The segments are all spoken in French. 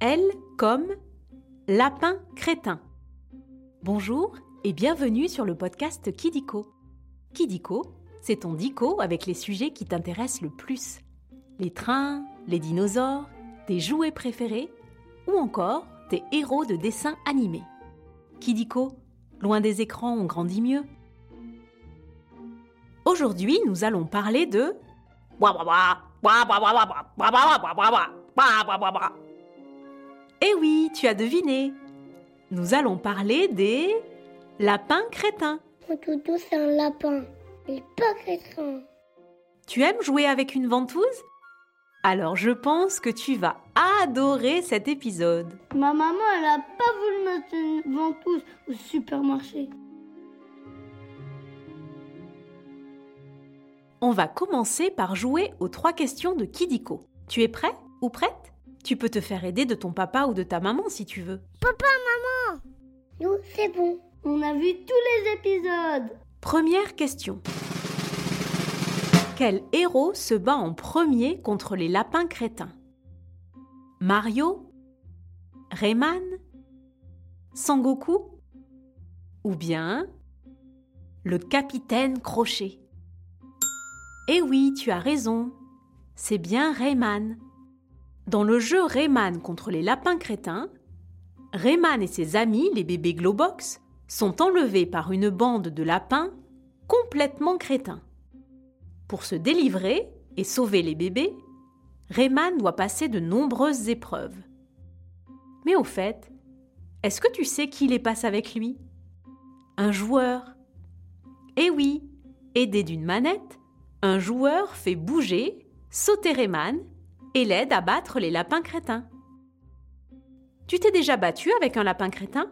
L comme lapin crétin. Bonjour et bienvenue sur le podcast Kidiko. Kidiko, c'est ton dico avec les sujets qui t'intéressent le plus. Les trains, les dinosaures, tes jouets préférés ou encore tes héros de dessins animés. Kidiko, loin des écrans, on grandit mieux. Aujourd'hui, nous allons parler de Eh oui, tu as deviné. Nous allons parler des lapins crétins. Mon toutou, c'est un lapin. Il pas crétin. Tu aimes jouer avec une ventouse? Alors je pense que tu vas adorer cet épisode. Ma maman, elle a pas voulu mettre une ventouse au supermarché. On va commencer par jouer aux trois questions de Kidiko. Tu es prêt ou prête? Tu peux te faire aider de ton papa ou de ta maman si tu veux. Papa, maman Nous, c'est bon. On a vu tous les épisodes. Première question. Quel héros se bat en premier contre les lapins crétins? Mario Rayman Sangoku Ou bien le capitaine Crochet? Eh oui, tu as raison. C'est bien Rayman. Dans le jeu Rayman contre les lapins crétins, Rayman et ses amis, les bébés Globox, sont enlevés par une bande de lapins complètement crétins. Pour se délivrer et sauver les bébés, Rayman doit passer de nombreuses épreuves. Mais au fait, est-ce que tu sais qui les passe avec lui? Un joueur. Eh oui, aidé d'une manette, un joueur fait bouger, sauter Rayman et l'aide à battre les lapins crétins. Tu t'es déjà battu avec un lapin crétin?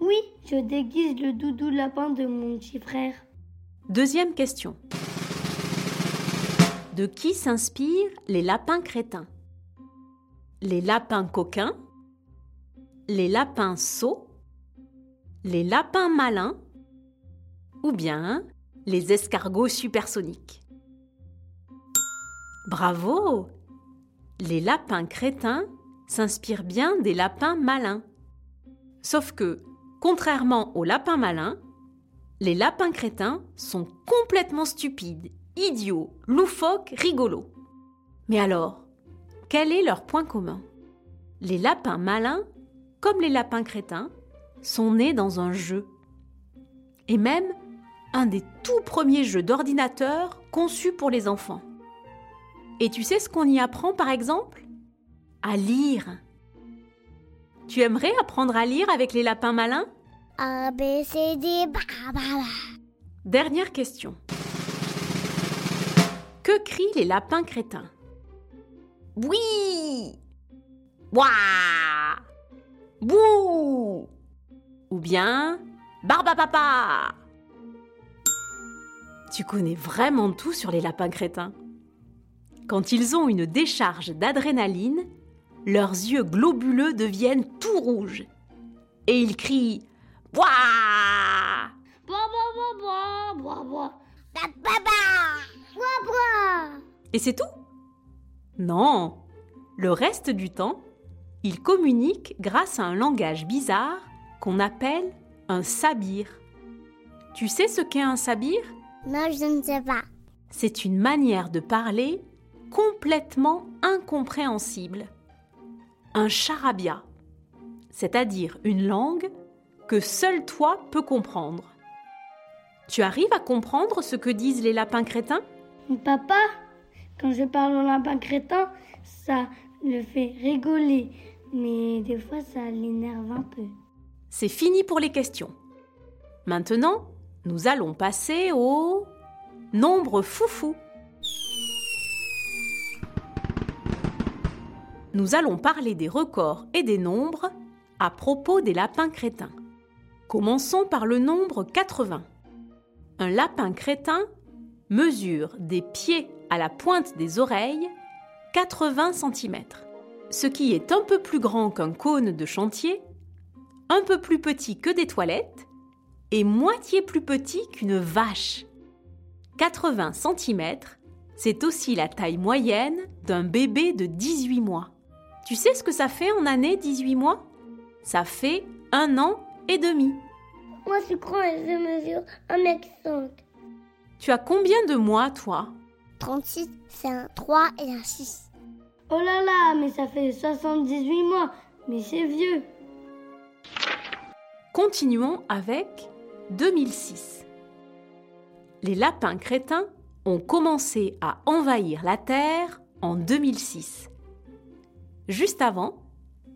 Oui, je déguise le doudou lapin de mon petit frère. Deuxième question. De qui s'inspirent les lapins crétins? Les lapins coquins? Les lapins sots? Les lapins malins? Ou bien les escargots supersoniques? Bravo Les lapins crétins s'inspirent bien des lapins malins. Sauf que, contrairement aux lapins malins, les lapins crétins sont complètement stupides, idiots, loufoques, rigolos. Mais alors, quel est leur point commun? Les lapins malins, comme les lapins crétins, sont nés dans un jeu. Et même un des tout premiers jeux d'ordinateur conçus pour les enfants. Et tu sais ce qu'on y apprend par exemple? À lire. Tu aimerais apprendre à lire avec les lapins malins? A, B, C, D, ba, ba, ba. Dernière question. Que crient les lapins crétins? Oui Ouah Bouh Ou bien Barbapapa Tu connais vraiment tout sur les lapins crétins? Quand ils ont une décharge d'adrénaline, leurs yeux globuleux deviennent tout rouges. Et ils crient bois. Et c'est tout? Non. Le reste du temps, ils communiquent grâce à un langage bizarre qu'on appelle un sabir. Tu sais ce qu'est un sabir? Non, je ne sais pas. C'est une manière de parler complètement incompréhensible. Un charabia, c'est-à-dire une langue que seul toi peux comprendre. Tu arrives à comprendre ce que disent les lapins crétins? Papa, quand je parle au lapin crétin, ça le fait rigoler. Mais des fois, ça l'énerve un peu. C'est fini pour les questions. Maintenant, nous allons passer au nombre foufou. Nous allons parler des records et des nombres à propos des lapins crétins. Commençons par le nombre 80. Un lapin crétin mesure des pieds à la pointe des oreilles 80 cm, ce qui est un peu plus grand qu'un cône de chantier, un peu plus petit que des toilettes et moitié plus petit qu'une vache. 80 cm, c'est aussi la taille moyenne d'un bébé de 18 mois. Tu sais ce que ça fait en année 18 mois? Ça fait un an et demi. Moi, je crois et je mesure 1m5. Tu as combien de mois, toi? 36, c'est un 3 et un 6. Oh là là, mais ça fait 78 mois. Mais c'est vieux. Continuons avec 2006. Les lapins crétins ont commencé à envahir la Terre en 2006. Juste avant,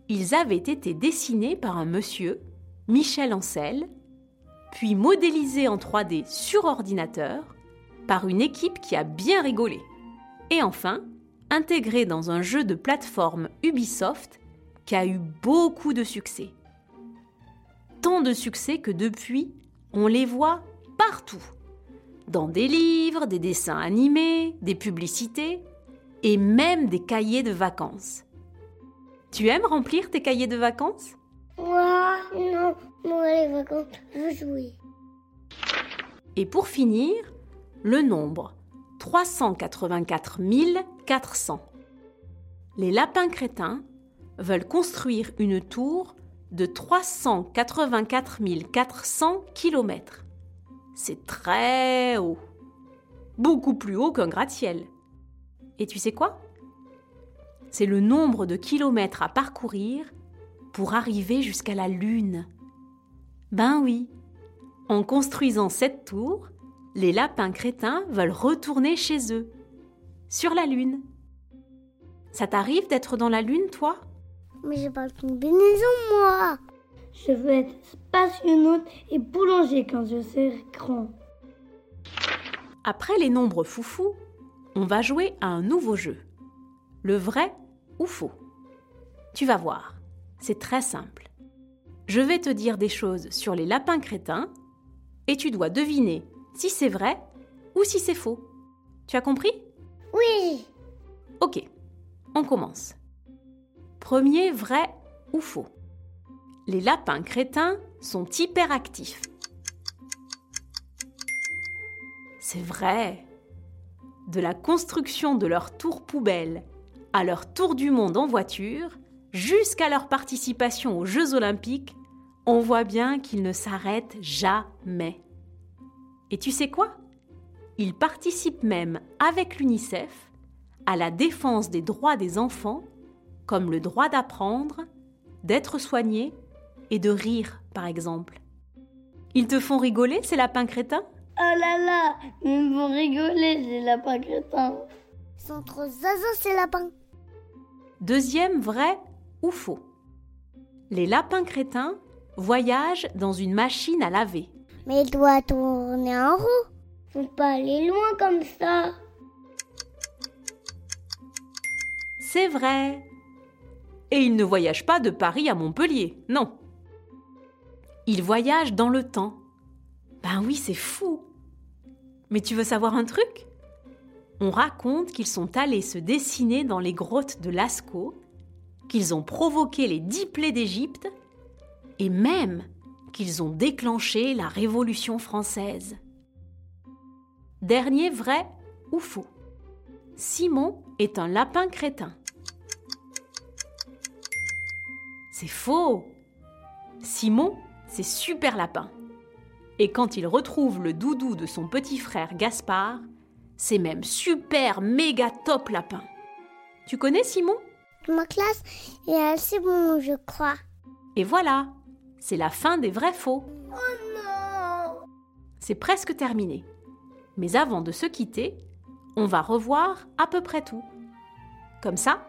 ils avaient été dessinés par un monsieur, Michel Ancel, puis modélisés en 3D sur ordinateur par une équipe qui a bien rigolé. Et enfin, intégrés dans un jeu de plateforme Ubisoft qui a eu beaucoup de succès. Tant de succès que depuis, on les voit partout. Dans des livres, des dessins animés, des publicités et même des cahiers de vacances. Tu aimes remplir tes cahiers de vacances? Moi, non. Moi, les vacances, je veux jouer. Et pour finir, le nombre 384 400. Les lapins crétins veulent construire une tour de 384 400 km. C'est très haut. Beaucoup plus haut qu'un gratte-ciel. Et tu sais quoi? C'est le nombre de kilomètres à parcourir pour arriver jusqu'à la Lune. Ben oui, en construisant cette tour, les lapins crétins veulent retourner chez eux, sur la Lune. Ça t'arrive d'être dans la Lune, toi? Mais j'ai pas de combinaison, moi. Je veux être spationaute et boulanger quand je serai grand. Après les nombres foufous, on va jouer à un nouveau jeu. Le vrai ou faux Tu vas voir, c'est très simple. Je vais te dire des choses sur les lapins crétins et tu dois deviner si c'est vrai ou si c'est faux. Tu as compris? Oui. Ok, on commence. Premier vrai ou faux Les lapins crétins sont hyperactifs. C'est vrai. De la construction de leur tour poubelle à leur tour du monde en voiture, jusqu'à leur participation aux Jeux olympiques, on voit bien qu'ils ne s'arrêtent jamais. Et tu sais quoi? Ils participent même avec l'UNICEF à la défense des droits des enfants, comme le droit d'apprendre, d'être soigné et de rire, par exemple. Ils te font rigoler, ces lapins crétins? Oh là là, ils me font rigoler, les lapins crétins. Ils sont trop ces lapins. Deuxième vrai ou faux Les lapins crétins voyagent dans une machine à laver. Mais il doit tourner en roue. Faut pas aller loin comme ça. C'est vrai. Et ils ne voyagent pas de Paris à Montpellier, non. Ils voyagent dans le temps. Ben oui, c'est fou. Mais tu veux savoir un truc? On raconte qu'ils sont allés se dessiner dans les grottes de Lascaux, qu'ils ont provoqué les dix plaies d'Égypte, et même qu'ils ont déclenché la Révolution française. Dernier vrai ou faux Simon est un lapin crétin. C'est faux. Simon, c'est super lapin. Et quand il retrouve le doudou de son petit frère Gaspard, c'est même super méga top lapin. Tu connais Simon? Ma classe est assez bon, je crois. Et voilà, c'est la fin des vrais faux. Oh non C'est presque terminé. Mais avant de se quitter, on va revoir à peu près tout. Comme ça,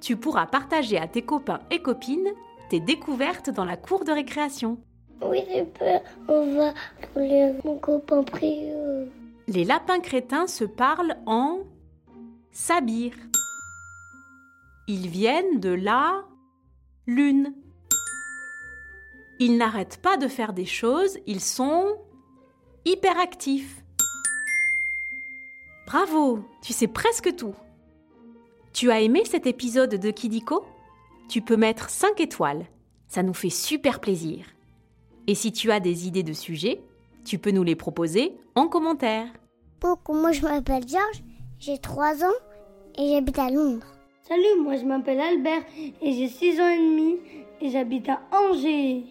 tu pourras partager à tes copains et copines tes découvertes dans la cour de récréation. Oui, j'ai peur. On va mon copain précieux. Les lapins crétins se parlent en sabir. Ils viennent de la lune. Ils n'arrêtent pas de faire des choses, ils sont hyperactifs. Bravo, tu sais presque tout. Tu as aimé cet épisode de Kidiko? Tu peux mettre 5 étoiles, ça nous fait super plaisir. Et si tu as des idées de sujets, tu peux nous les proposer en commentaire. Coucou, moi je m'appelle Georges, j'ai 3 ans et j'habite à Londres. Salut, moi je m'appelle Albert et j'ai 6 ans et demi et j'habite à Angers.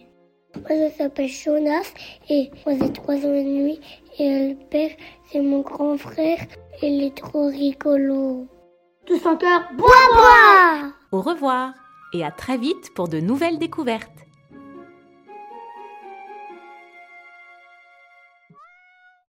Moi, je m'appelle Jonas et moi, j'ai 3 ans et demi. Et Albert, c'est mon grand frère. Il est trop rigolo. Tous en cœur, Bois, bois Au revoir et à très vite pour de nouvelles découvertes.